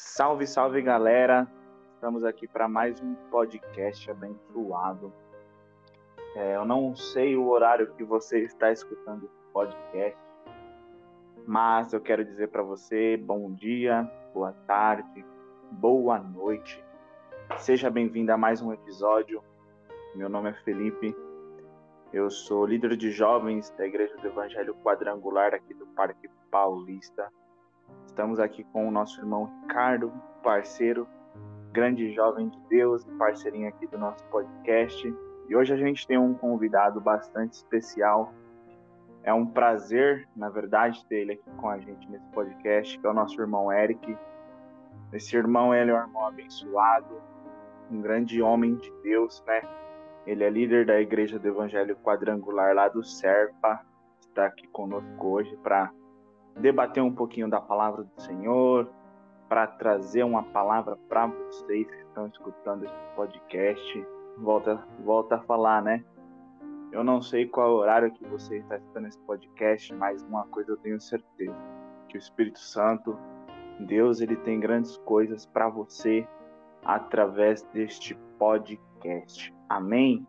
Salve, salve galera! Estamos aqui para mais um podcast abençoado. É, eu não sei o horário que você está escutando esse podcast, mas eu quero dizer para você bom dia, boa tarde, boa noite. Seja bem-vindo a mais um episódio. Meu nome é Felipe, eu sou líder de jovens da Igreja do Evangelho Quadrangular aqui do Parque Paulista. Estamos aqui com o nosso irmão Ricardo, parceiro, grande jovem de Deus parceirinho aqui do nosso podcast. E hoje a gente tem um convidado bastante especial. É um prazer, na verdade, ter ele aqui com a gente nesse podcast, que é o nosso irmão Eric. Esse irmão, ele é um irmão abençoado, um grande homem de Deus, né? Ele é líder da Igreja do Evangelho Quadrangular lá do Serpa. Está aqui conosco hoje para debater um pouquinho da palavra do Senhor, para trazer uma palavra para vocês que estão escutando esse podcast. Volta, volta a falar, né? Eu não sei qual horário que você está escutando esse podcast, mas uma coisa eu tenho certeza, que o Espírito Santo, Deus, ele tem grandes coisas para você através deste podcast. Amém?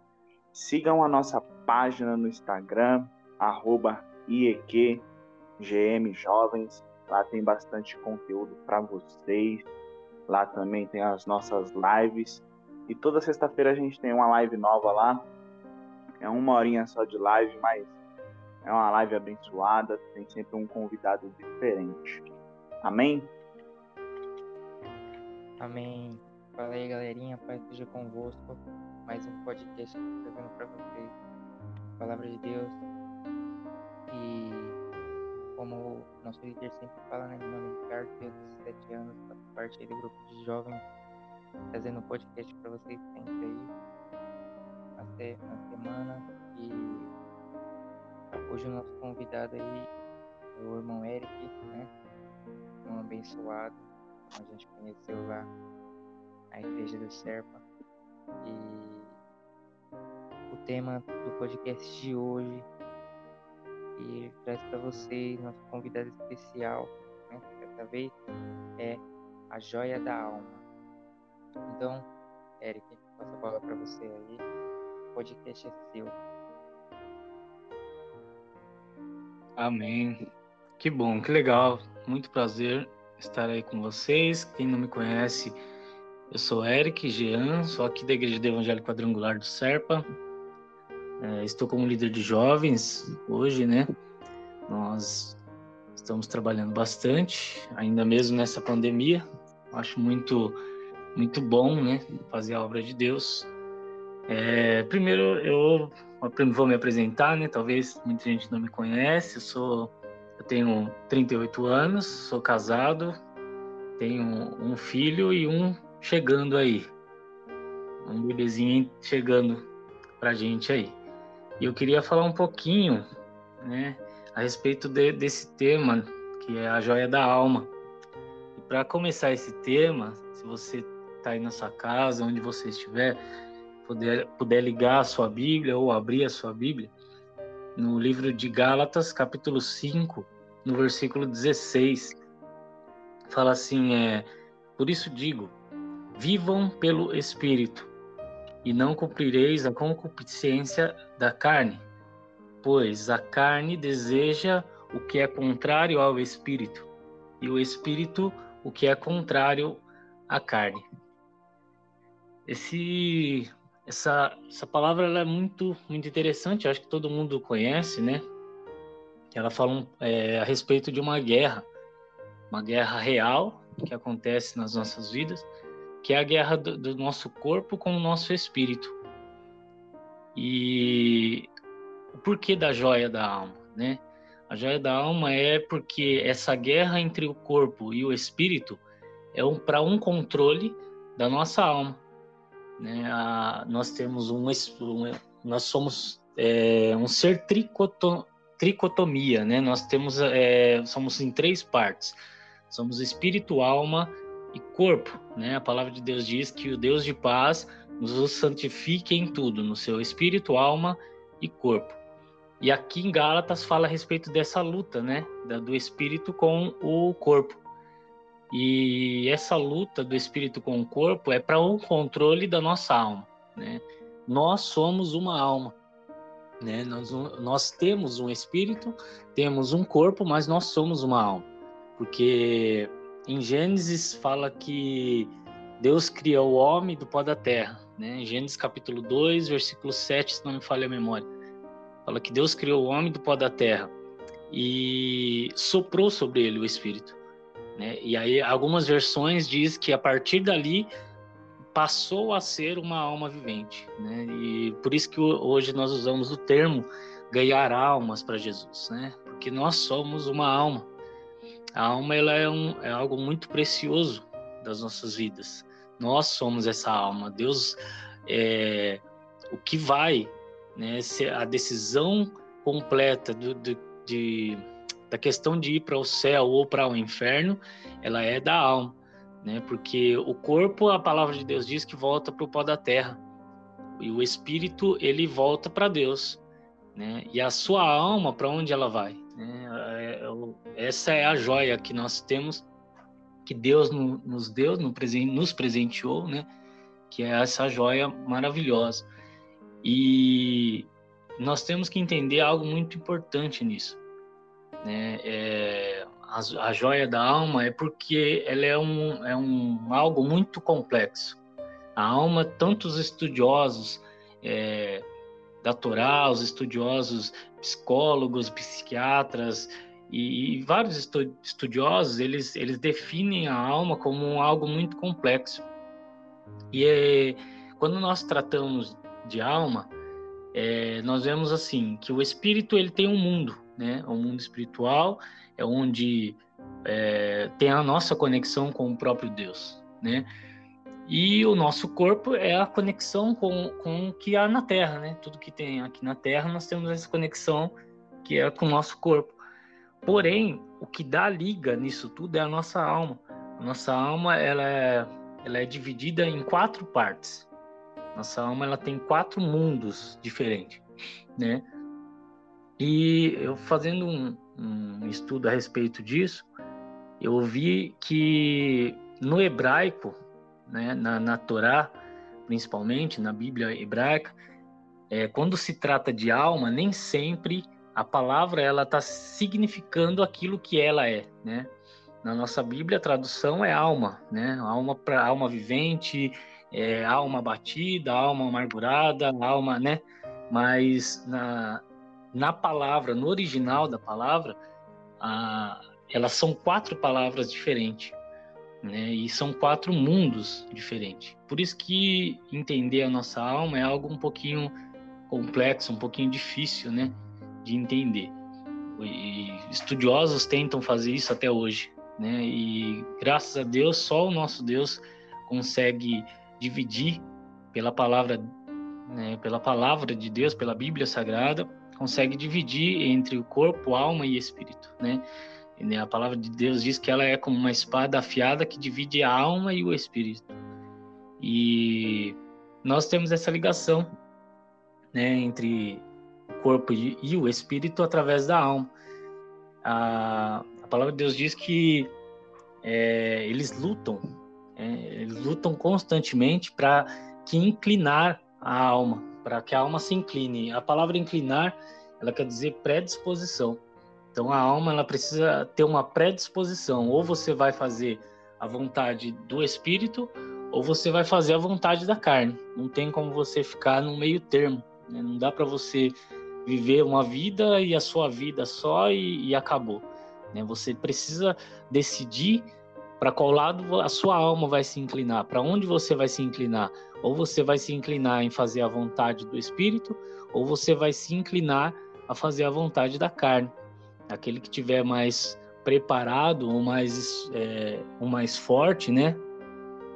Sigam a nossa página no Instagram, arroba IEQ GM Jovens. Lá tem bastante conteúdo para vocês. Lá também tem as nossas lives. E toda sexta-feira a gente tem uma live nova lá. É uma horinha só de live, mas é uma live abençoada. Tem sempre um convidado diferente. Amém? Amém. Fala aí, galerinha. Pai seja convosco. Mais um podcast trazendo para vocês palavra de Deus. E como nosso líder sempre fala, né, meu nome é Ricardo, tenho 17 anos, faço parte do grupo de jovens, trazendo podcast para vocês sempre aí, até na semana. E hoje o nosso convidado aí é o irmão Eric, né, um abençoado, a gente conheceu lá na igreja do Serpa. E o tema do podcast de hoje e traz para vocês nosso convidado especial, né, dessa vez, é a joia da alma. Então, Eric, passo a bola para você aí. O podcast é seu. Amém. Que bom, que legal. Muito prazer estar aí com vocês. Quem não me conhece, eu sou Eric Jean, sou aqui da Igreja do Evangelho Quadrangular do Serpa, é, estou como líder de jovens hoje, né? Nós estamos trabalhando bastante, ainda mesmo nessa pandemia. Acho muito, muito bom, né? Fazer a obra de Deus. É, primeiro, eu vou me apresentar, né? Talvez muita gente não me conhece. Eu sou, eu tenho 38 anos, sou casado, tenho um filho e um chegando aí, um bebezinho chegando pra gente aí. E eu queria falar um pouquinho, né, a respeito de, desse tema, que é a joia da alma. E para começar esse tema, se você está aí na sua casa, onde você estiver, puder, puder ligar a sua Bíblia ou abrir a sua Bíblia, no livro de Gálatas, capítulo 5, no versículo 16, fala assim, é, por isso digo, vivam pelo Espírito, e não cumprireis a concupiscência da carne, pois a carne deseja o que é contrário ao Espírito, e o Espírito o que é contrário à carne. Esse, essa, essa palavra é muito, muito interessante, acho que todo mundo conhece, né? Ela fala é, a respeito de uma guerra, uma guerra real que acontece nas nossas vidas, que é a guerra do, do nosso corpo com o nosso espírito. E o porquê da joia da alma, né? A joia da alma é porque essa guerra entre o corpo e o espírito é um, para um controle da nossa alma. Né? A, nós temos um, um nós somos é, um ser tricoto, tricotomia, né? Nós temos é, somos em três partes. Somos espírito, alma e corpo, né? A palavra de Deus diz que o Deus de paz nos santifique em tudo, no seu espírito, alma e corpo. E aqui em Gálatas fala a respeito dessa luta, né, do espírito com o corpo. E essa luta do espírito com o corpo é para o um controle da nossa alma, né? Nós somos uma alma, né? Nós, nós temos um espírito, temos um corpo, mas nós somos uma alma. Porque em Gênesis fala que Deus criou o homem do pó da terra, né? Gênesis capítulo 2, versículo 7, se não me falha a memória. Fala que Deus criou o homem do pó da terra e soprou sobre ele o espírito. Né? E aí algumas versões diz que a partir dali passou a ser uma alma vivente, né? E por isso que hoje nós usamos o termo ganhar almas para Jesus, né? Porque nós somos uma alma. A alma ela é, um, é algo muito precioso das nossas vidas. Nós somos essa alma. Deus é o que vai, né? A decisão completa do, do, de da questão de ir para o céu ou para o inferno, ela é da alma, né? Porque o corpo, a palavra de Deus diz que volta para o pó da terra, e o espírito ele volta para Deus, né? E a sua alma para onde ela vai? Né? É, é essa é a joia que nós temos, que Deus nos deu, nos presenteou, né? Que é essa joia maravilhosa. E nós temos que entender algo muito importante nisso né? É, a, a joia da alma é porque ela é um, é um algo muito complexo. A alma, tantos estudiosos é, da Torá, os estudiosos psicólogos, psiquiatras e, vários estu, estudiosos, eles, eles definem a alma como algo muito complexo. E é, quando nós tratamos de alma, é, nós vemos assim que o espírito ele tem um mundo, né? O mundo espiritual é onde é, tem a nossa conexão com o próprio Deus, né? E o nosso corpo é a conexão com, com o que há na Terra, né? Tudo que tem aqui na Terra, nós temos essa conexão que é com o nosso corpo. Porém, o que dá liga nisso tudo é a nossa alma. A nossa alma, ela é, ela é dividida em quatro partes. Nossa alma, ela tem quatro mundos diferentes, né? E eu fazendo um, um estudo a respeito disso, eu vi que no hebraico, né, na, na Torá, principalmente na Bíblia hebraica, é, quando se trata de alma, nem sempre a palavra ela está significando aquilo que ela é, né? Na nossa Bíblia a tradução é alma, né? Alma para alma vivente, é, alma batida, alma amargurada, alma, né? Mas na, na palavra, no original da palavra, a, elas são quatro palavras diferentes, né? E são quatro mundos diferentes. Por isso que entender a nossa alma é algo um pouquinho complexo, um pouquinho difícil, né? De entender. E estudiosos tentam fazer isso até hoje, né? E graças a Deus, só o nosso Deus consegue dividir pela palavra, né, pela palavra de Deus, pela Bíblia Sagrada, consegue dividir entre o corpo, alma e espírito, né? E a palavra de Deus diz que ela é como uma espada afiada que divide a alma e o espírito. E nós temos essa ligação, né, entre corpo e o espírito através da alma. A, a palavra de Deus diz que é, eles lutam, é, eles lutam constantemente para que inclinar a alma, para que a alma se incline. A palavra inclinar, ela quer dizer predisposição. Então a alma ela precisa ter uma predisposição, ou você vai fazer a vontade do espírito, ou você vai fazer a vontade da carne. Não tem como você ficar no meio termo. Né? Não dá para você viver uma vida e a sua vida só e, e acabou. Né? Você precisa decidir para qual lado a sua alma vai se inclinar, para onde você vai se inclinar. Ou você vai se inclinar em fazer a vontade do espírito, ou você vai se inclinar a fazer a vontade da carne. Aquele que tiver mais preparado ou mais, é, ou mais forte, né?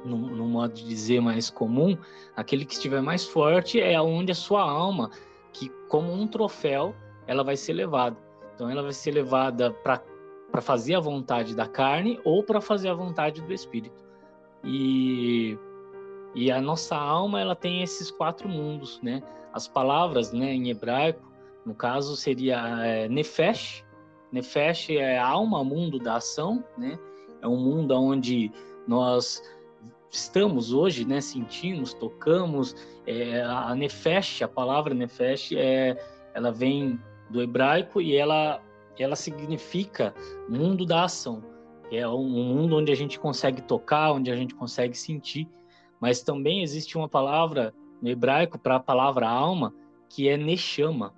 No, no, modo de dizer mais comum, aquele que estiver mais forte é onde a sua alma, que como um troféu, ela vai ser levada. Então ela vai ser levada para fazer a vontade da carne ou para fazer a vontade do espírito. E, e a nossa alma ela tem esses quatro mundos, né? As palavras, né, em hebraico, no caso seria é, nefesh. Nefesh é alma, mundo da ação, né? é um mundo onde nós estamos hoje, né, sentimos, tocamos, é, a nefesh, a palavra nefesh, é, ela vem do hebraico e ela, ela significa mundo da ação. É um mundo onde a gente consegue tocar, onde a gente consegue sentir, mas também existe uma palavra no hebraico para a palavra alma, que é neshama.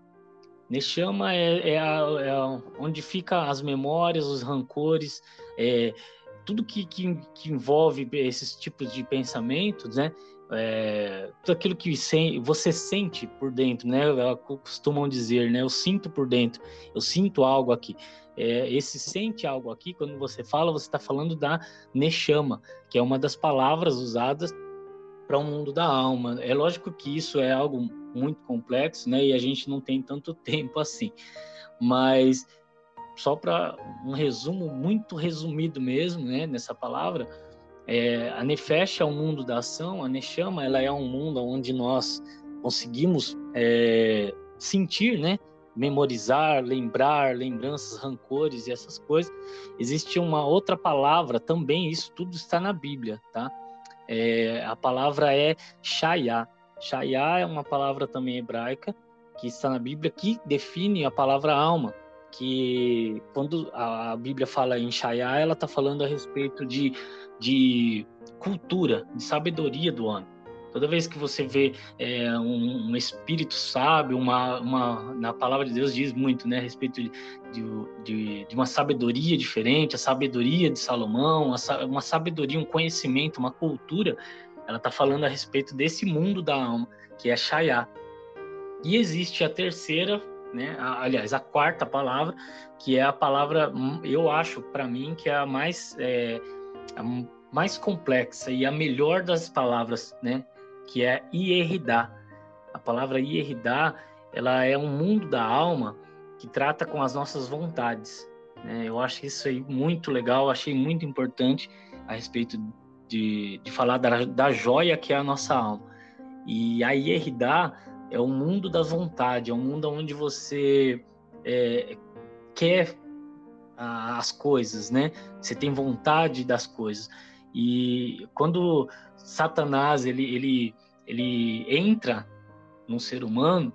Neshama é, é, a, é onde fica as memórias, os rancores, é, tudo que, que, que, envolve esses tipos de pensamentos, né? É, tudo aquilo que você sente por dentro, né? Costumam dizer, né? Eu sinto por dentro, eu sinto algo aqui. É, esse sente algo aqui, quando você fala, você está falando da Neshama, que é uma das palavras usadas para o um mundo da alma. É lógico que isso é algo muito complexo, né? E a gente não tem tanto tempo assim. Mas só para um resumo muito resumido mesmo, né? Nessa palavra, é, a Nefesh é o um mundo da ação, a Neshama ela é um mundo onde nós conseguimos é, sentir, né? memorizar, lembrar, lembranças, rancores e essas coisas. Existe uma outra palavra também, isso tudo está na Bíblia, tá? É, a palavra é Shaya. Shaya é uma palavra também hebraica que está na Bíblia que define a palavra alma. Que quando a Bíblia fala em Shaya, ela está falando a respeito de, de cultura, de sabedoria do homem. Toda vez que você vê é, um, um, espírito sábio, uma, uma, na palavra de Deus diz muito, né, a respeito de, de, de uma sabedoria diferente, a sabedoria de Salomão, uma sabedoria, um conhecimento, uma cultura, ela está falando a respeito desse mundo da alma, que é Shayá. E existe a terceira, né, aliás, a quarta palavra, que é a palavra, hum, eu acho, para mim, que é a mais, é, a mais complexa e a melhor das palavras, né, que é Ieridá. A palavra Ieridá, ela é um mundo da alma que trata com as nossas vontades. Né? Eu acho isso aí muito legal, achei muito importante a respeito de, de falar da, da joia que é a nossa alma. E a Ieridá é o mundo da vontade, é um mundo onde você é, quer as coisas, né? Você tem vontade das coisas. E quando Satanás ele, ele, ele entra no ser humano,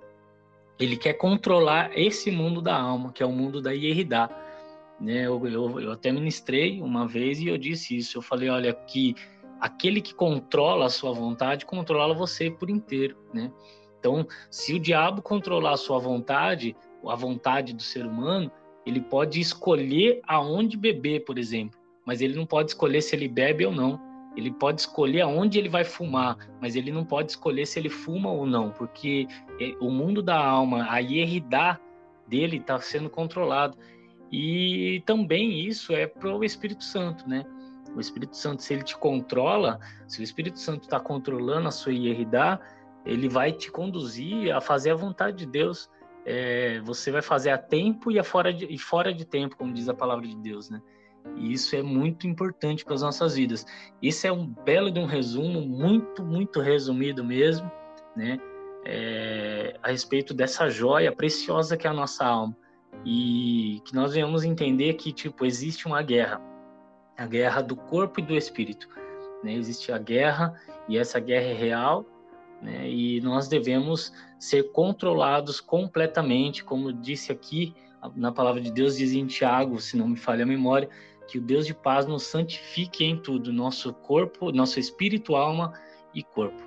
ele quer controlar esse mundo da alma, que é o mundo da Ieridá. Né? Eu, eu, eu até ministrei uma vez e eu disse isso. Eu falei, olha, que aquele que controla a sua vontade, controla você por inteiro, né? Então, se o diabo controlar a sua vontade, a vontade do ser humano, ele pode escolher aonde beber, por exemplo, mas ele não pode escolher se ele bebe ou não. Ele pode escolher aonde ele vai fumar, mas ele não pode escolher se ele fuma ou não, porque é, o mundo da alma, a hierridade dele está sendo controlado. E também isso é para o Espírito Santo, né? O Espírito Santo, se ele te controla, se o Espírito Santo está controlando a sua hierridade, ele vai te conduzir a fazer a vontade de Deus. É, você vai fazer a tempo e, a fora de, e fora de tempo, como diz a palavra de Deus, né? E isso é muito importante para as nossas vidas. Esse é um belo de um resumo, muito, muito resumido mesmo, né? É, a respeito dessa joia preciosa que é a nossa alma. E que nós venhamos entender que, tipo, existe uma guerra. A guerra do corpo e do espírito. Né? Existe a guerra, e essa guerra é real, né? e nós devemos ser controlados completamente, como disse aqui na palavra de Deus, diz em Tiago, se não me falha a memória, que o Deus de paz nos santifique em tudo, nosso corpo, nosso espírito, alma e corpo.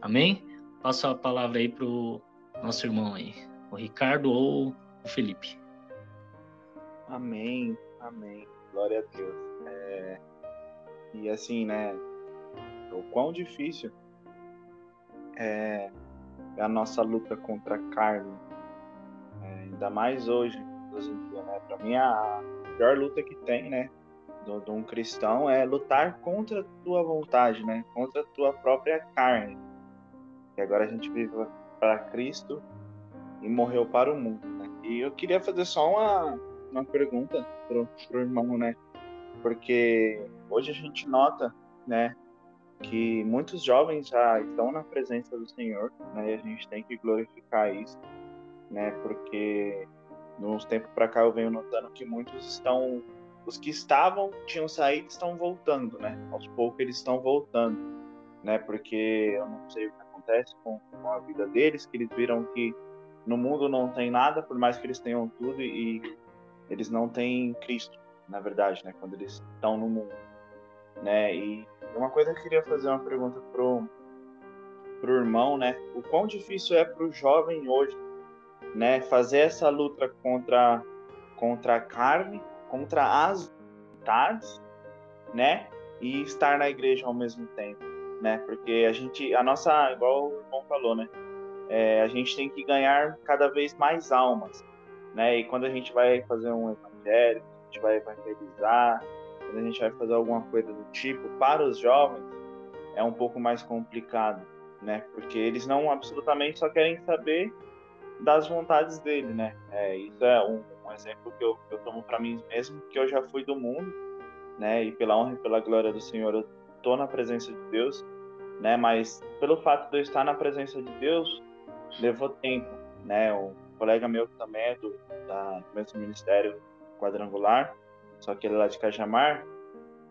Amém? Passo a palavra aí para o nosso irmão aí, o Ricardo ou o Felipe. Amém, amém. Glória a Deus. É... E assim, né? O quão difícil é a nossa luta contra a carne. É, ainda mais hoje, hoje em dia, né? Para mim, a pior luta que tem, né? De um cristão é lutar contra a tua vontade, né? Contra a tua própria carne. E agora a gente vive para Cristo e morreu para o mundo, né? E eu queria fazer só uma, uma pergunta pro, pro irmão, né? Porque hoje a gente nota, né? Que muitos jovens já estão na presença do Senhor, né? E a gente tem que glorificar isso, né? Porque nos tempos para cá eu venho notando que muitos estão os que estavam, tinham saído, estão voltando, né? Aos poucos eles estão voltando, né? Porque eu não sei o que acontece com, com a vida deles, que eles viram que no mundo não tem nada, por mais que eles tenham tudo, e eles não têm Cristo, na verdade, né? Quando eles estão no mundo, né? E uma coisa que eu queria fazer uma pergunta pro pro irmão, né? O quão difícil é pro jovem hoje, né? Fazer essa luta contra contra a carne, contra as vontades, né? E estar na igreja ao mesmo tempo, né? Porque a gente, a nossa, igual o irmão falou, né? É, a gente tem que ganhar cada vez mais almas, né? E quando a gente vai fazer um evangelho, a gente vai evangelizar, quando a gente vai fazer alguma coisa do tipo, para os jovens é um pouco mais complicado, né? Porque eles não absolutamente só querem saber das vontades dele, né? É, isso é um, um exemplo que eu, que eu tomo para mim mesmo, que eu já fui do mundo, né? E pela honra e pela glória do Senhor, eu tô na presença de Deus, né? Mas pelo fato de eu estar na presença de Deus, levou tempo, né? Um colega meu também é do, da, do mesmo ministério quadrangular, só que ele lá de Cajamar,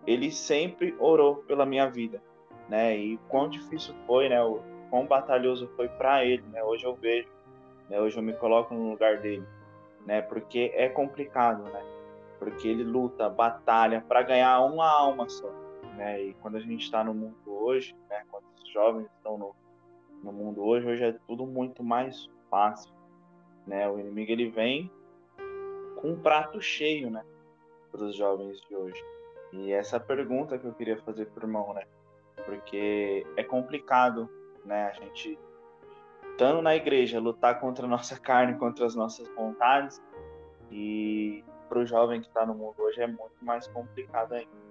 ele sempre orou pela minha vida, né? E quão difícil foi, né? O quão batalhoso foi para ele, né? Hoje eu vejo, né? Hoje eu me coloco no lugar dele, né? Porque é complicado, né? Porque ele luta, batalha para ganhar uma alma só, né? E quando a gente está no mundo hoje, né? Quando os jovens estão no, no mundo hoje, hoje é tudo muito mais fácil, né? O inimigo ele vem com um prato cheio, né? Para os jovens de hoje. E essa pergunta que eu queria fazer para o irmão, né? Porque é complicado, né? A gente estando na igreja lutar contra a nossa carne, contra as nossas vontades. E para o jovem que está no mundo hoje é muito mais complicado ainda.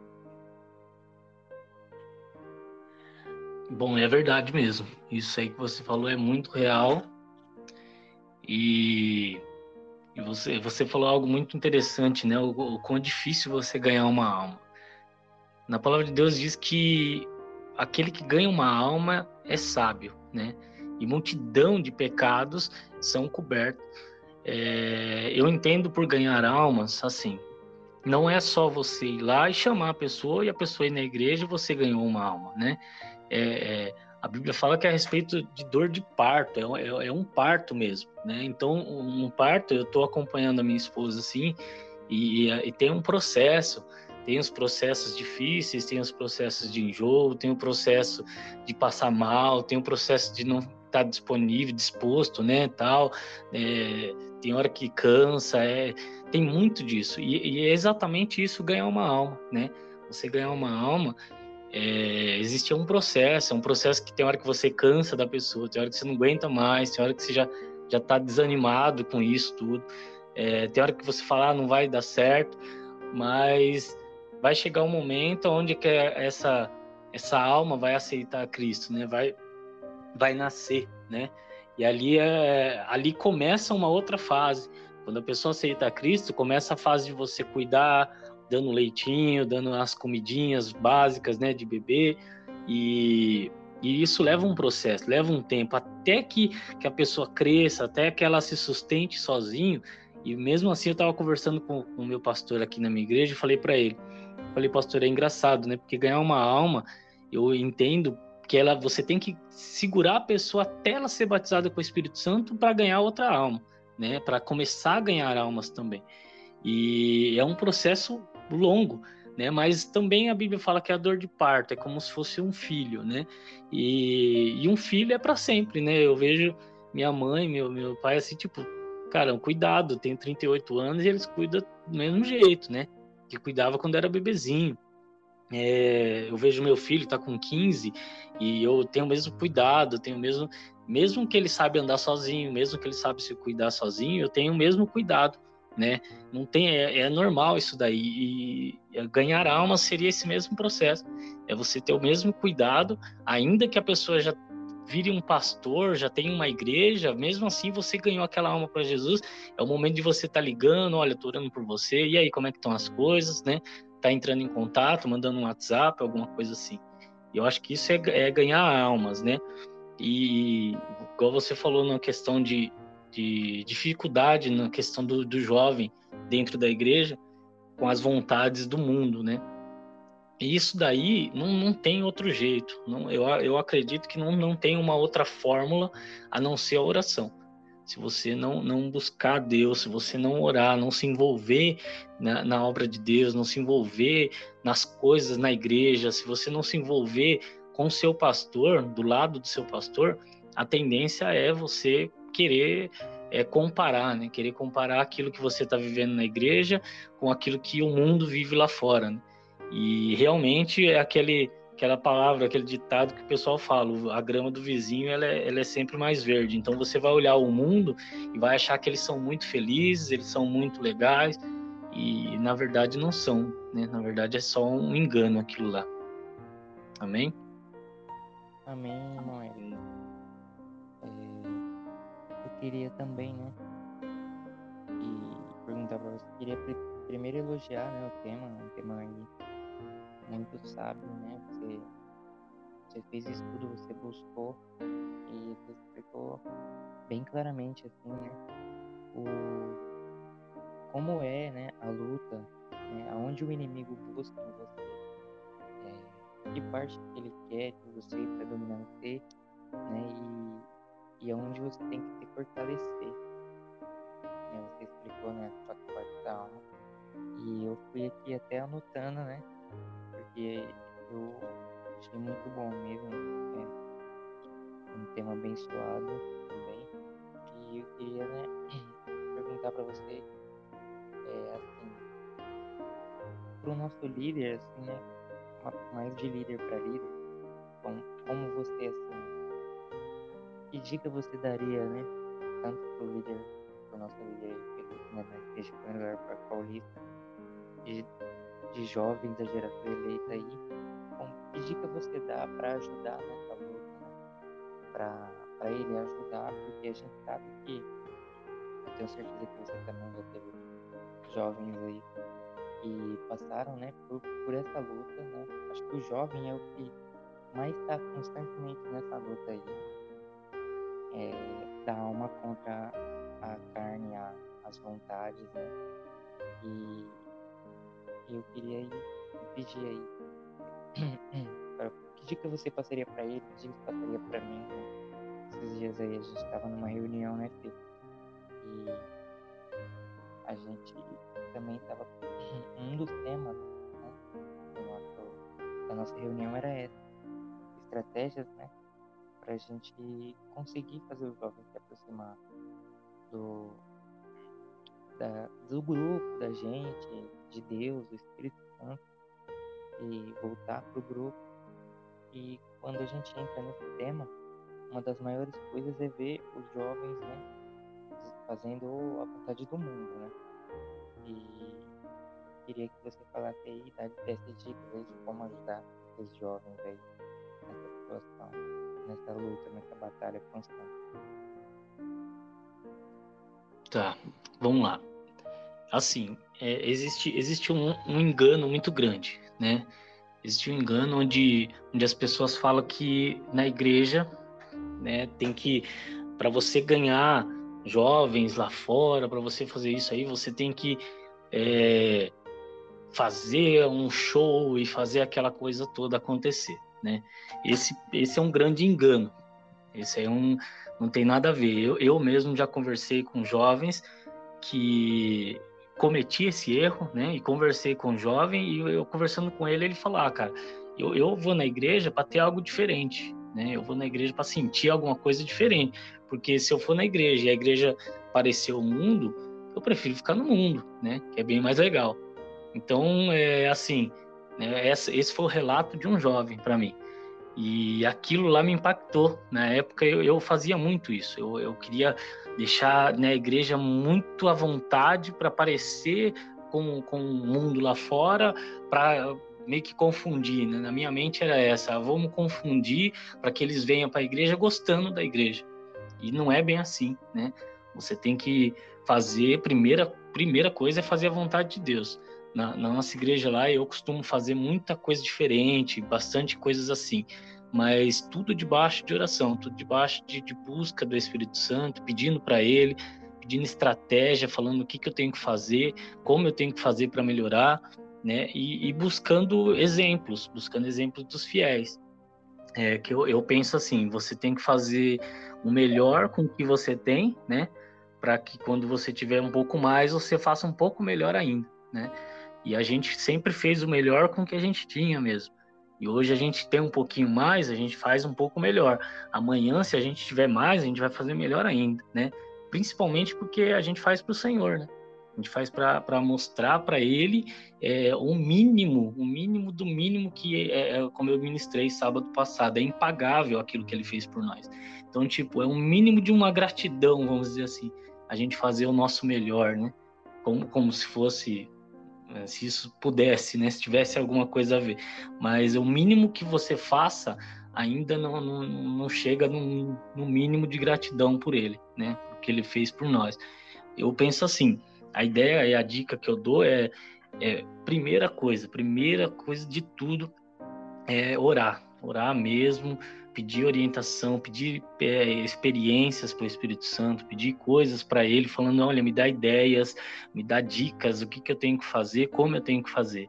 Bom, é verdade mesmo. Isso aí que você falou é muito real. E, e você, você falou algo muito interessante, né? O, o quão difícil você ganhar uma alma. Na palavra de Deus diz que aquele que ganha uma alma é sábio, né? E multidão de pecados são cobertos. É, eu entendo por ganhar almas assim. Não é só você ir lá e chamar a pessoa e a pessoa ir na igreja e você ganhou uma alma, né? É, é, a Bíblia fala que é a respeito de dor de parto, é, é, é um parto mesmo, né? Então, um parto, eu estou acompanhando a minha esposa assim, e, e, tem um processo tem os processos difíceis, tem os processos de enjoo, tem o processo de passar mal, tem o processo de não estar tá disponível, disposto, né, tal. É, tem hora que cansa, é, tem muito disso. E, e, é exatamente isso ganhar uma alma, né? Você ganhar uma alma, é, existe um processo, é um processo que tem hora que você cansa da pessoa, tem hora que você não aguenta mais, tem hora que você já já está desanimado com isso tudo. É, tem hora que você fala, ah, não vai dar certo, mas vai chegar um momento onde que essa essa alma vai aceitar Cristo, né? Vai vai nascer, né? E ali é ali começa uma outra fase. Quando a pessoa aceita Cristo, começa a fase de você cuidar, dando leitinho, dando as comidinhas básicas, né, de bebê. E, e isso leva um processo, leva um tempo até que, que a pessoa cresça, até que ela se sustente sozinho. E mesmo assim, eu estava conversando com o meu pastor aqui na minha igreja e falei para ele: Falei, pastor, é engraçado, né? Porque ganhar uma alma, eu entendo que ela, você tem que segurar a pessoa até ela ser batizada com o Espírito Santo para ganhar outra alma, né? Para começar a ganhar almas também. E é um processo longo, né? Mas também a Bíblia fala que a dor de parto é como se fosse um filho, né? E, e um filho é para sempre, né? Eu vejo minha mãe, meu, meu pai assim, tipo, cara, cuidado, tenho 38 anos e eles cuidam do mesmo jeito, né? que cuidava quando era bebezinho. É, eu vejo meu filho tá com 15 e eu tenho o mesmo cuidado, tenho o mesmo, mesmo que ele sabe andar sozinho, mesmo que ele sabe se cuidar sozinho, eu tenho o mesmo cuidado, né? Não tem, é, é normal isso daí. E ganhar alma seria esse mesmo processo, é você ter o mesmo cuidado, ainda que a pessoa já vire um pastor, já tem uma igreja, mesmo assim você ganhou aquela alma para Jesus, é o momento de você estar tá ligando, olha, tô orando por você, e aí, como é que estão as coisas, né? Tá entrando em contato, mandando um WhatsApp, alguma coisa assim. Eu acho que isso é, é ganhar almas, né? E igual você falou na questão de, de dificuldade, na questão do, do jovem dentro da igreja, com as vontades do mundo, né? E isso daí não, não tem outro jeito. Não, eu, eu acredito que não, não tem uma outra fórmula a não ser a oração. Se você não, não buscar Deus, se você não orar, não se envolver na, na obra de Deus, não se envolver nas coisas na igreja, se você não se envolver com o seu pastor, do lado do seu pastor, a tendência é você querer é, comparar, né? Querer comparar aquilo que você está vivendo na igreja com aquilo que o mundo vive lá fora. Né? E realmente é aquele, aquela palavra, aquele ditado que o pessoal fala: a grama do vizinho ela é, ela é sempre mais verde. Então você vai olhar o mundo e vai achar que eles são muito felizes, eles são muito legais. E na verdade não são, né? Na verdade é só um engano aquilo lá. Amém? Amém, Noé queria também, né? E perguntar para você, queria primeiro elogiar, né, o tema, um tema aí muito sábio, né? Você, você fez estudo, você buscou e você explicou bem claramente, assim, né? O, como é, né, a luta, né, aonde o inimigo busca em você, é, que parte que ele quer de você para dominar você, né? E e é onde você tem que se fortalecer. Né? Você explicou, né, a sua parte da alma. E eu fui aqui até anotando, né? Porque eu achei muito bom mesmo. Né? Um tema abençoado também. E eu queria, né, perguntar para você, é, assim, pro nosso líder, assim, né? Mais de líder para líder, como, como você, assim, que dica você daria, né? Tanto para o líder, para o nosso líder né, na igreja para paulista, de, de jovens da geração eleita aí, que dica você dá para ajudar nessa luta, né? Para ele ajudar, porque a gente sabe que, eu tenho certeza que você também já teve jovens aí que passaram, né, por, por essa luta, né? Acho que o jovem é o que mais está constantemente nessa luta aí é, da alma contra a carne, a, as vontades, né? E eu queria aí, pedir aí, que dica você passaria para ele, que dica passaria para mim, né? Esses dias aí a gente estava numa reunião, né, Fê? E a gente também estava, um dos temas, né, do nosso, da nossa reunião era essa, estratégias, né, para a gente conseguir fazer o jovem se aproximar do, da, do grupo, da gente, de Deus, do Espírito Santo, e voltar para o grupo. E quando a gente entra nesse tema, uma das maiores coisas é ver os jovens né, fazendo a vontade do mundo. Né? E queria que você falasse aí, desse dicas aí de como ajudar esses jovens aí nessa situação nessa luta, nessa batalha constante. Tá, vamos lá. Assim, é, existe, existe um, um, engano muito grande, né? Existe um engano onde, onde as pessoas falam que na igreja, né, tem que, para você ganhar jovens lá fora, para você fazer isso aí, você tem que é, fazer um show e fazer aquela coisa toda acontecer né? Esse, esse é um grande engano. Esse é um, não tem nada a ver. Eu, eu mesmo já conversei com jovens que cometi esse erro, né? E conversei com um jovem e eu, eu conversando com ele, ele falou: ah, cara, eu, eu vou na igreja para ter algo diferente, né? Eu vou na igreja para sentir alguma coisa diferente, porque se eu for na igreja e a igreja parecer o mundo, eu prefiro ficar no mundo, né? Que é bem mais legal. Então, é assim? Esse foi o relato de um jovem para mim. E aquilo lá me impactou. Na época eu, eu fazia muito isso. Eu, eu queria deixar né, a igreja muito à vontade para aparecer com, com o mundo lá fora, para meio que confundir. Né? Na minha mente era essa: vamos confundir para que eles venham para a igreja gostando da igreja. E não é bem assim, né? Você tem que fazer, primeira, primeira coisa é fazer a vontade de Deus na, na, nossa igreja lá, eu costumo fazer muita coisa diferente, bastante coisas assim, mas tudo debaixo de oração, tudo debaixo de, de busca do Espírito Santo, pedindo para Ele, pedindo estratégia, falando o que, que eu tenho que fazer, como eu tenho que fazer para melhorar, né? E, e, buscando exemplos, buscando exemplos dos fiéis. É, que eu, eu penso assim, você tem que fazer o melhor com o que você tem, né? Para que quando você tiver um pouco mais, você faça um pouco melhor ainda, né? E a gente sempre fez o melhor com o que a gente tinha mesmo. E hoje a gente tem um pouquinho mais, a gente faz um pouco melhor. Amanhã, se a gente tiver mais, a gente vai fazer melhor ainda, né? Principalmente porque a gente faz para o Senhor, né? A gente faz para mostrar para Ele é, o mínimo, o mínimo do mínimo que, é, é, como eu ministrei sábado passado, é impagável aquilo que Ele fez por nós. Então, tipo, é um mínimo de uma gratidão, vamos dizer assim, a gente fazer o nosso melhor, né? Como, como se fosse né, se isso pudesse, né? Se tivesse alguma coisa a ver. Mas o mínimo que você faça ainda não, não, não chega no, no mínimo de gratidão por ele, né? O que ele fez por nós. Eu penso assim, a ideia e a dica que eu dou é, é primeira coisa, primeira coisa de tudo é orar, orar mesmo, pedir orientação, pedir é, experiências para o Espírito Santo, pedir coisas para ele, falando: olha, me dá ideias, me dá dicas, o que, que eu tenho que fazer, como eu tenho que fazer.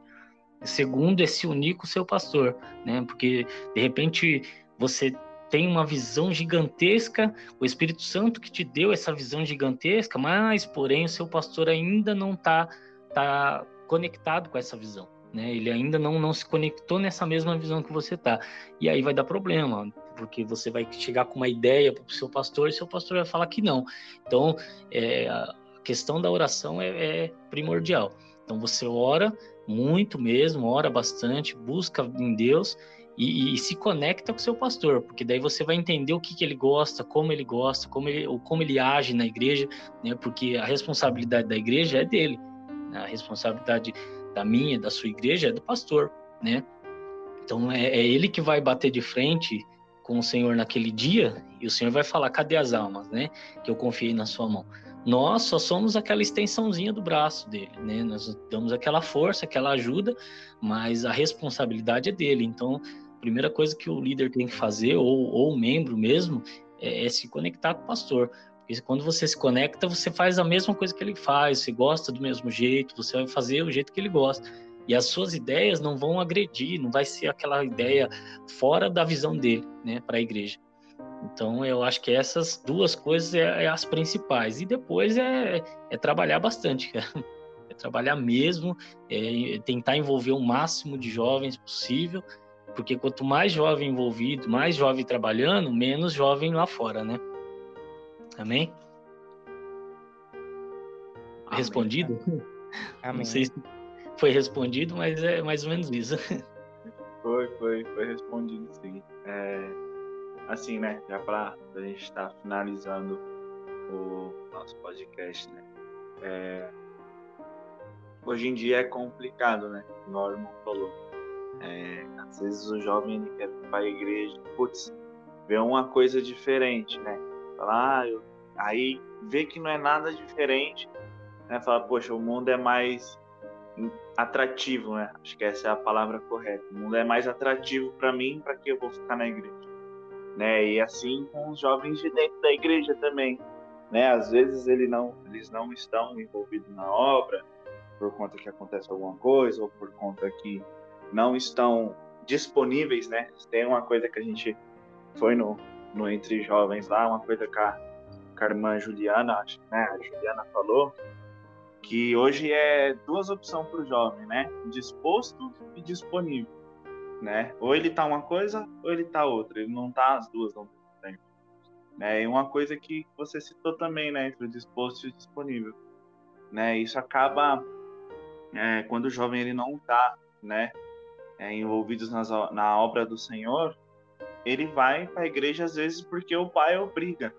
Segundo é se unir com o seu pastor, né? Porque de repente você tem uma visão gigantesca, o Espírito Santo que te deu essa visão gigantesca, mas porém o seu pastor ainda não está tá conectado com essa visão né? Ele ainda não, não se conectou nessa mesma visão que você tá. E aí vai dar problema, porque você vai chegar com uma ideia para o seu pastor e seu pastor vai falar que não. Então, é, a questão da oração é, é primordial. Então, você ora muito mesmo, ora bastante, busca em Deus e, e, se conecta com o seu pastor, porque daí você vai entender o que, que ele gosta, como ele gosta, como ele, como ele age na igreja, né? Porque a responsabilidade da igreja é dele, né? a responsabilidade da minha, da sua igreja, é do pastor, né? Então é, é ele que vai bater de frente com o Senhor naquele dia e o Senhor vai falar: cadê as almas, né? Que eu confiei na sua mão. Nós só somos aquela extensãozinha do braço dele, né? Nós damos aquela força, aquela ajuda, mas a responsabilidade é dele. Então, a primeira coisa que o líder tem que fazer, ou, ou o membro mesmo, é, é se conectar com o pastor. Porque quando você se conecta, você faz a mesma coisa que ele faz, você gosta do mesmo jeito, você vai fazer o jeito que ele gosta. E as suas ideias não vão agredir, não vai ser aquela ideia fora da visão dele, né, para a igreja. Então, eu acho que essas duas coisas é, é as principais. E depois é, é trabalhar bastante, cara. É trabalhar mesmo, é tentar envolver o máximo de jovens possível, porque quanto mais jovem envolvido, mais jovem trabalhando, menos jovem lá fora, né? Amém? Amém. Respondido? Amém. Não sei se foi respondido, mas é mais ou menos isso. Foi, foi, foi respondido sim. É, assim, né? Já para a gente estar tá finalizando o nosso podcast, né? É, hoje em dia é complicado, né? O Norman falou. É, às vezes o jovem ele quer ir para a igreja, putz, vê uma coisa diferente, né? Falar, ah, eu... aí vê que não é nada diferente, né? Fala, poxa, o mundo é mais atrativo, né? Acho que essa é a palavra correta. O mundo é mais atrativo para mim, para que eu vou ficar na igreja, né? E assim com os jovens de dentro da igreja também, né? Às vezes ele não, eles não estão envolvidos na obra por conta que acontece alguma coisa ou por conta que não estão disponíveis, né? Tem uma coisa que a gente foi no no Entre Jovens lá, uma coisa que a, que a irmã Juliana, acho, né, a Juliana falou, que hoje é duas opções para o jovem, né? Disposto e disponível, né? Ou ele tá uma coisa ou ele tá outra, ele não tá as duas ao mesmo tempo. Né? E uma coisa que você citou também, né, entre o disposto e o disponível, né? Isso acaba é, quando o jovem ele não tá, né, é, envolvido nas, na obra do Senhor, ele vai para a igreja às vezes porque o pai obriga.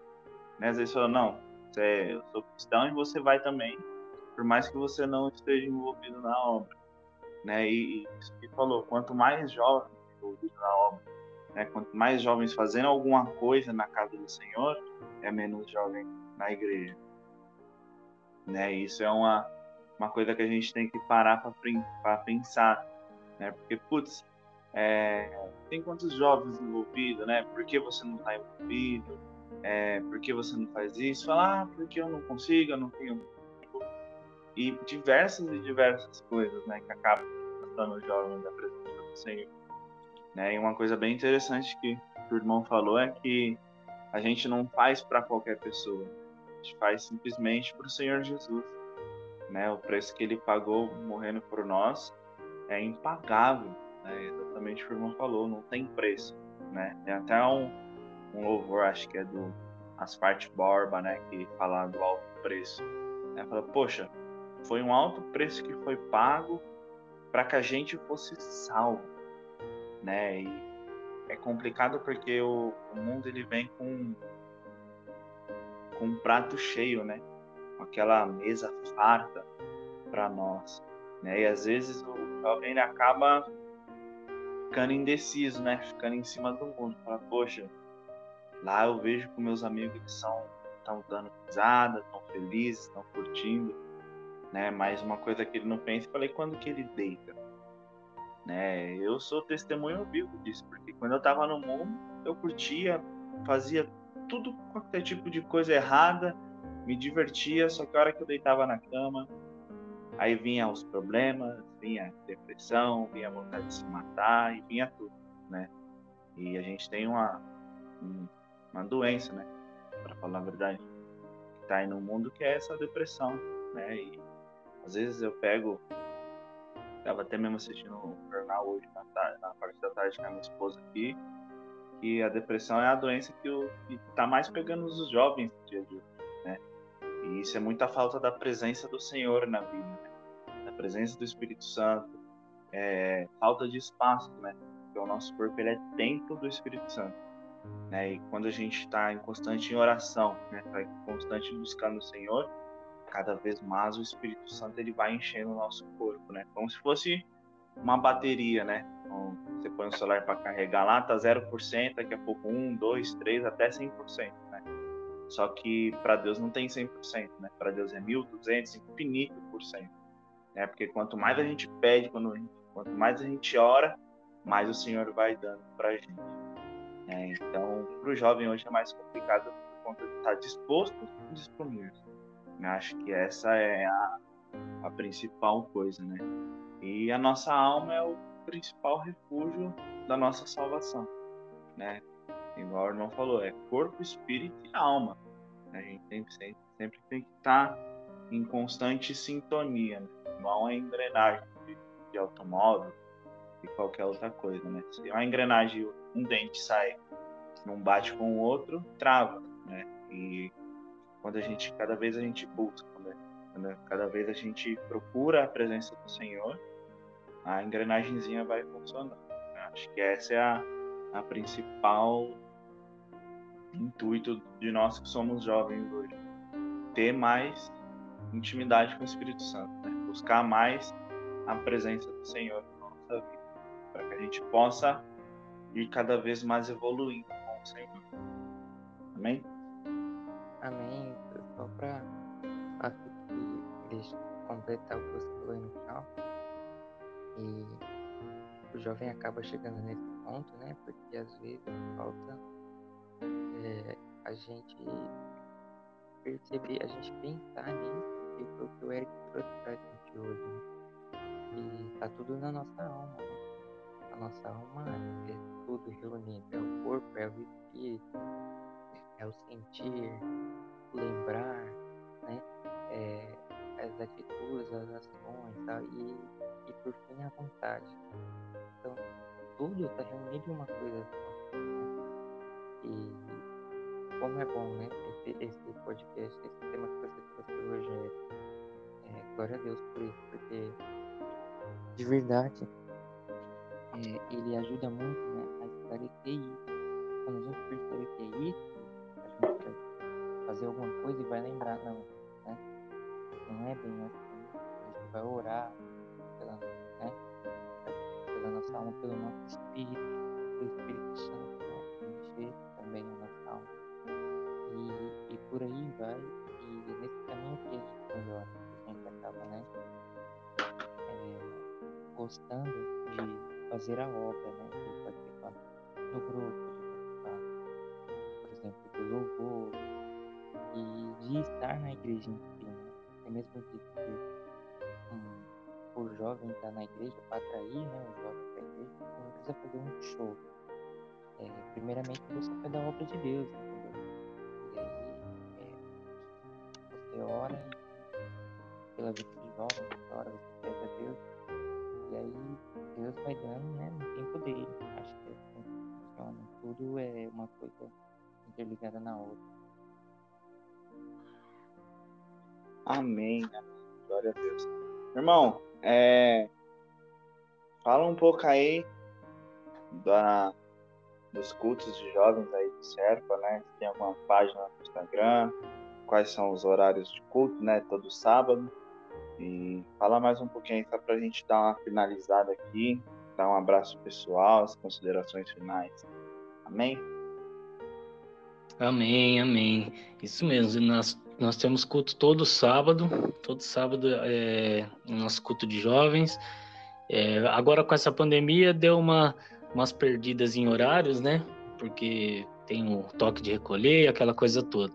Né? Às vezes fala, não, você, eu sou cristão e você vai também, por mais que você não esteja envolvido na obra. Né? E, e isso que falou, quanto mais jovens envolvidos na obra, né? quanto mais jovens fazendo alguma coisa na casa do Senhor, é menos jovem na igreja. Né? Isso é uma, uma coisa que a gente tem que parar para pensar. Né? Porque, putz, é, tem quantos jovens envolvidos, né? Por que você não está envolvido? é, por que você não faz isso? Fala, ah, porque eu não consigo, eu não tenho e diversas e diversas coisas, né, que acabam afastando o jovem da presença do Senhor. Né? E uma coisa bem interessante que o irmão falou é que a gente não faz para qualquer pessoa, a gente faz simplesmente para o Senhor Jesus. Né? O preço que ele pagou morrendo por nós é impagável, né? exatamente o que o irmão falou, não tem preço. Né? Tem até um, um louvor, acho que é do Asfalt Borba, né? que fala do alto preço. Né? Fala, poxa, foi um alto preço que foi pago para que a gente fosse salvo, né? E é complicado porque o, o mundo ele vem com com um prato cheio, né? Com aquela mesa farta para nós, né? E às vezes o jovem ele acaba ficando indeciso, né? Ficando em cima do mundo, fala, poxa, lá eu vejo que meus amigos eles são estão dando risada, estão felizes, estão curtindo né? Mas uma coisa que ele não pensa, falei quando que ele deita, né? Eu sou testemunho vivo disso, porque quando eu tava no mundo, eu curtia, fazia tudo qualquer tipo de coisa errada, me divertia, só que a hora que eu deitava na cama, aí vinha os problemas, vinha depressão, vinha vontade de se matar e vinha tudo, né? E a gente tem uma uma doença, né? Para falar a verdade, que tá aí no mundo que é essa depressão, né? E às vezes eu pego. Estava até mesmo assistindo um jornal hoje, na, tarde, na parte da tarde com a minha esposa aqui, que a depressão é a doença que está mais pegando os jovens no dia de hoje, né? E isso é muita falta da presença do Senhor na vida, da presença do Espírito Santo, é, falta de espaço, né? Porque o nosso corpo ele é templo do Espírito Santo, né? E quando a gente está em constante oração, né? Tá em constante buscando o Senhor, cada vez mais o Espírito Santo ele vai enchendo o nosso corpo, né? Como se fosse uma bateria, né? Então, você põe o celular para carregar lá, tá 0%, daqui a pouco 1, 2, 3, até 100%, né? Só que para Deus não tem 100%, né? Para Deus é 1200, infinito por cento. Né? Porque quanto mais a gente pede, quando, quanto mais a gente ora, mais o Senhor vai dando para a gente. Né? Então, para o jovem hoje é mais complicado por conta de estar disposto e disponível. Acho que essa é a, a principal coisa, né? E a nossa alma é o principal refúgio da nossa salvação, né? Igual o irmão falou, é corpo, espírito e alma. A gente sempre, sempre tem que estar em constante sintonia, né? igual a engrenagem de, de automóvel e qualquer outra coisa, né? Se uma engrenagem, um dente sai, não bate com o outro, trava, né? E quando a gente cada vez a gente busca, né? cada vez a gente procura a presença do Senhor, a engrenagemzinha vai funcionando. Acho que essa é a, a principal intuito de nós que somos jovens hoje, ter mais intimidade com o Espírito Santo, né? buscar mais a presença do Senhor na nossa vida, para que a gente possa ir cada vez mais evoluindo com o Senhor. Amém? Amém. Só para completar o que você falou no final. E o jovem acaba chegando nesse ponto, né? Porque às vezes falta é, a gente perceber, a gente pensar nisso, que foi o que o Eric trouxe pra gente hoje, né? E tá tudo na nossa alma, né? A nossa alma é tudo reunido, é o corpo, é o espírito, é o sentir, o lembrar, né? É, as atitudes, as ações tá? e, e por fim a vontade. Então, tudo está reunido em uma coisa só. Né? E como é bom, né? Esse, podcast, esse tema que você trouxe hoje é, é glória a Deus por isso, porque de verdade é, ele ajuda muito né, a esclarecer isso. Quando a gente percebe que é isso, fazer alguma coisa e vai lembrar, não, né? Não é bem assim. A gente vai orar pela, né? pela nossa alma, pelo nosso espírito, pelo Espírito Santo, por aí vai, e nesse caminho que a gente melhora, a gente acaba, né? É, gostando de fazer a obra, né? De participar do grupo, de participar, por exemplo, do louvor estar na igreja em si, né? Você mesmo disse que um, o jovem estar tá na igreja para atrair né, o jovem para a igreja, não precisa fazer um show. É, primeiramente você faz a obra de Deus, entendeu? Você ora pela vida de jovem, você ora, você pede a Deus, e aí Deus vai dando né, no tempo dele. Acho que é assim que funciona. Tudo é uma coisa interligada na outra. Amém. Glória a Deus. Irmão, é... fala um pouco aí da... dos cultos de jovens aí do Serpa, né? Tem alguma página no Instagram? Quais são os horários de culto, né? Todo sábado. E fala mais um pouquinho só pra gente dar uma finalizada aqui, dar um abraço pessoal, as considerações finais. Amém? Amém, amém. Isso mesmo. Nós nós temos culto todo sábado, todo sábado é nosso culto de jovens. É, agora com essa pandemia deu uma, umas perdidas em horários, né? Porque tem o toque de recolher, aquela coisa toda.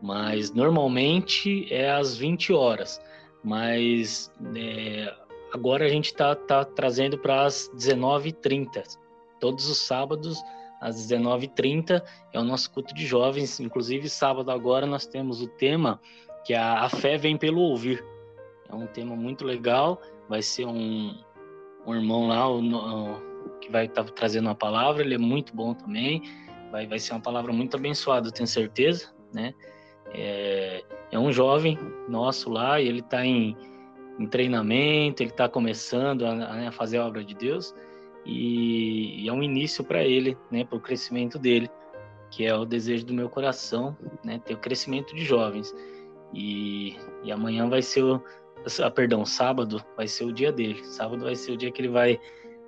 Mas normalmente é às 20 horas. Mas é, agora a gente está tá trazendo para as 19h30. Todos os sábados às 19h30, é o nosso culto de jovens. Inclusive, sábado agora nós temos o tema que a, a fé vem pelo ouvir. É um tema muito legal. Vai ser um, um irmão lá que vai estar tá trazendo uma palavra. Ele é muito bom também. Vai, vai ser uma palavra muito abençoada, tenho certeza, né? É, é um jovem nosso lá e ele está em, em, treinamento, ele está começando a, a fazer a obra de Deus e, e é um início para ele, né, para o crescimento dele, que é o desejo do meu coração, né, ter o crescimento de jovens. E, e amanhã vai ser o, ah, perdão, sábado vai ser o dia dele. Sábado vai ser o dia que ele vai,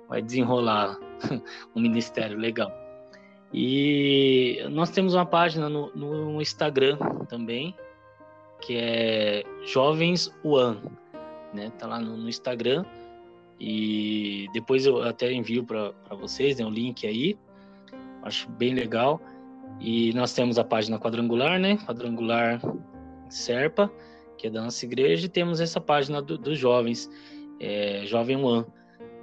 vai desenrolar um ministério legal. E nós temos uma página no, no Instagram também, que é Jovens One, né? Tá lá no, no Instagram. E depois eu até envio para vocês, né, o link aí. Acho bem legal. E nós temos a página quadrangular, né? Quadrangular Serpa, que é da nossa igreja, e temos essa página dos do jovens, é, Jovem One.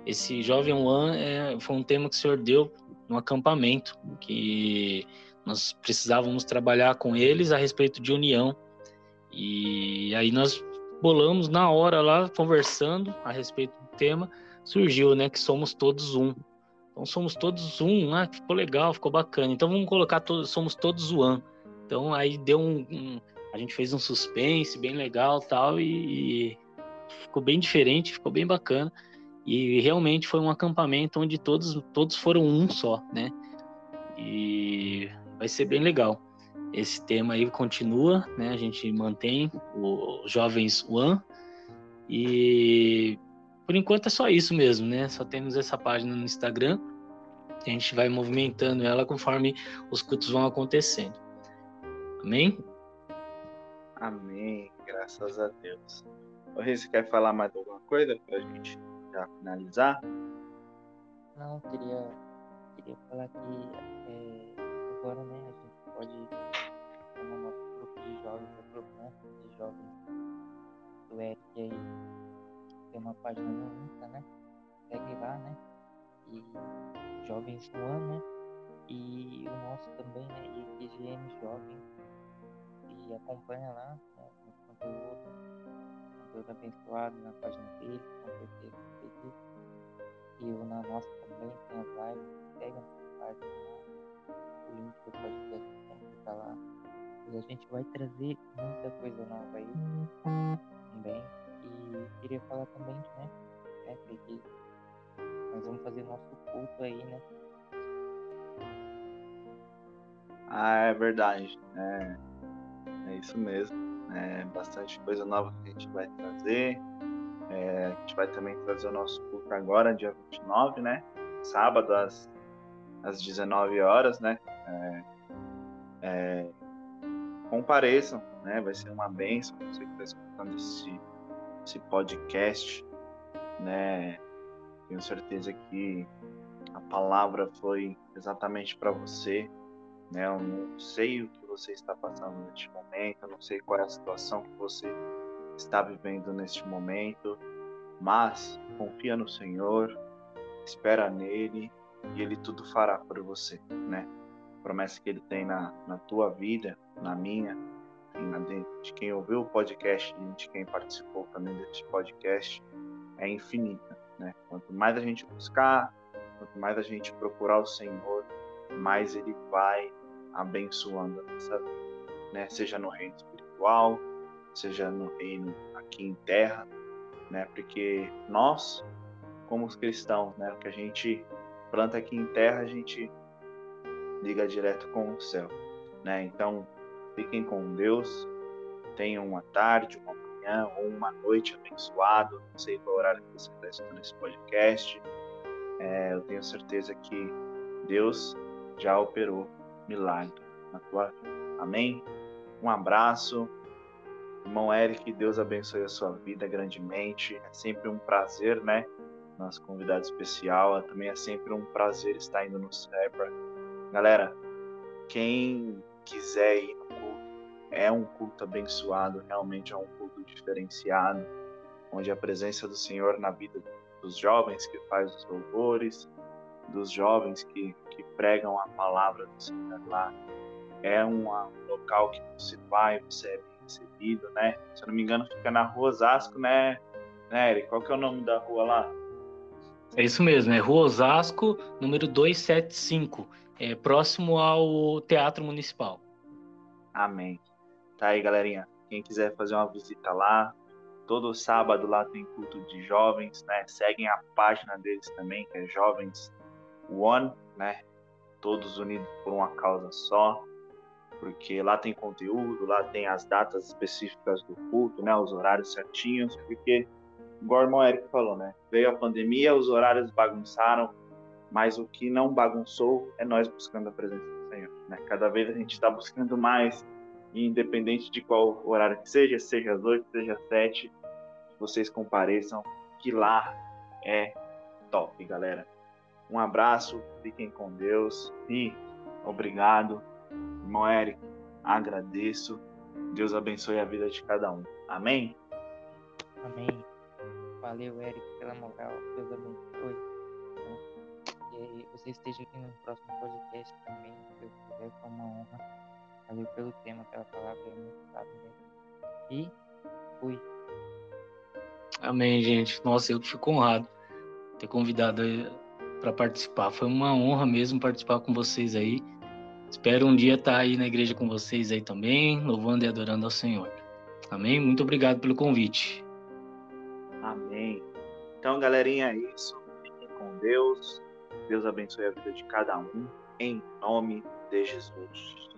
Esse Jovem One é, foi um tema que o senhor deu no acampamento, que nós precisávamos trabalhar com eles a respeito de união. E aí nós bolamos na hora lá, conversando a respeito tema surgiu, né? Que somos todos um. Então somos todos um, ah, ficou legal, ficou bacana. Então vamos colocar todos, somos todos one. Então aí deu um, um, a gente fez um suspense bem legal, tal e, e ficou bem diferente, ficou bem bacana. E realmente foi um acampamento onde todos todos foram um só, né? E vai ser bem legal. Esse tema aí continua, né? A gente mantém o Jovens One e por enquanto é só isso mesmo, né? Só temos essa página no Instagram. A gente vai movimentando ela conforme os cultos vão acontecendo. Amém? Amém. Graças a Deus. O Rei, você quer falar mais alguma coisa para a gente já finalizar? Não, queria, queria falar que é, agora, né, a gente pode, como nosso grupo de jovens, o grupo né, de jovens do Eric aí, tem uma página no Insta, né? Segue lá, né? E Jovens no Ano, né? E o nosso também, né? E IGM Jovem. E acompanha lá né? o conteúdo, conteúdo abençoado na página dele, com certeza E o na nossa também tem as lives, pega na página lá, o link do podcast sempre tá lá. E a gente vai trazer muita coisa nova aí também. E queria falar também, né? É, que nós vamos fazer nosso culto aí, né? Ah, é verdade. É, é isso mesmo. É bastante coisa nova que a gente vai trazer. É, a gente vai também trazer o nosso culto agora, dia 29, né? Sábado, às, às 19 horas, né? É, é, compareçam, né? Vai ser uma bênção você que está escutando esse esse podcast, né? Tenho certeza que a palavra foi exatamente para você, né? Eu não sei o que você está passando neste momento, não sei qual é a situação que você está vivendo neste momento, mas confia no Senhor, espera nele e ele tudo fará por você, né? A promessa que ele tem na, na tua vida, na minha, de quem ouviu o podcast e de quem participou também deste podcast, é infinita, né? Quanto mais a gente buscar, quanto mais a gente procurar o Senhor, mais ele vai abençoando a nossa vida, né? Seja no reino espiritual, seja no reino aqui em terra, né? Porque nós, como os cristãos, né? O que a gente planta aqui em terra, a gente liga direto com o céu, né? Então, fiquem com Deus, tenham uma tarde, uma manhã ou uma noite abençoado. Não sei qual horário que você está escutando esse podcast. É, eu tenho certeza que Deus já operou milagre na tua vida. Amém? Um abraço. Irmão Eric, Deus abençoe a sua vida grandemente. É sempre um prazer, né? Nosso convidado especial. Também é sempre um prazer estar indo no Serpa. Galera, quem quiser ir no culto, é um culto abençoado, realmente é um culto diferenciado, onde a presença do Senhor na vida dos jovens que faz os louvores, dos jovens que, que pregam a palavra do Senhor lá. É um local que você vai, você é recebido, né? Se eu não me engano, fica na rua Osasco, né, né Eric? Qual que é o nome da rua lá? É isso mesmo, é Rua Osasco, número 275, é próximo ao Teatro Municipal. Amém. Tá aí, galerinha. Quem quiser fazer uma visita lá, todo sábado lá tem culto de jovens, né? Seguem a página deles também, que é Jovens One, né? Todos unidos por uma causa só, porque lá tem conteúdo, lá tem as datas específicas do culto, né? Os horários certinhos, porque, igual o irmão Eric falou, né? Veio a pandemia, os horários bagunçaram, mas o que não bagunçou é nós buscando a presença do Senhor, né? Cada vez a gente está buscando mais, independente de qual horário que seja, seja às oito, seja às sete, vocês compareçam, que lá é top, galera. Um abraço, fiquem com Deus e obrigado. Irmão Eric, agradeço. Deus abençoe a vida de cada um. Amém? Amém. Valeu, Eric, pela moral. Deus abençoe. Né? E você esteja aqui no próximo podcast também, se Deus quiser, foi uma honra. Valeu pelo tema, pela palavra, é muito sábio mesmo. E fui. Amém, gente. Nossa, eu fico honrado ter convidado para participar. Foi uma honra mesmo participar com vocês aí. Espero um dia estar aí na igreja com vocês aí também, louvando e adorando ao Senhor. Amém? Muito obrigado pelo convite. Amém. Então, galerinha, é isso. Fiquem com Deus. Deus abençoe a vida de cada um. Em nome de Jesus.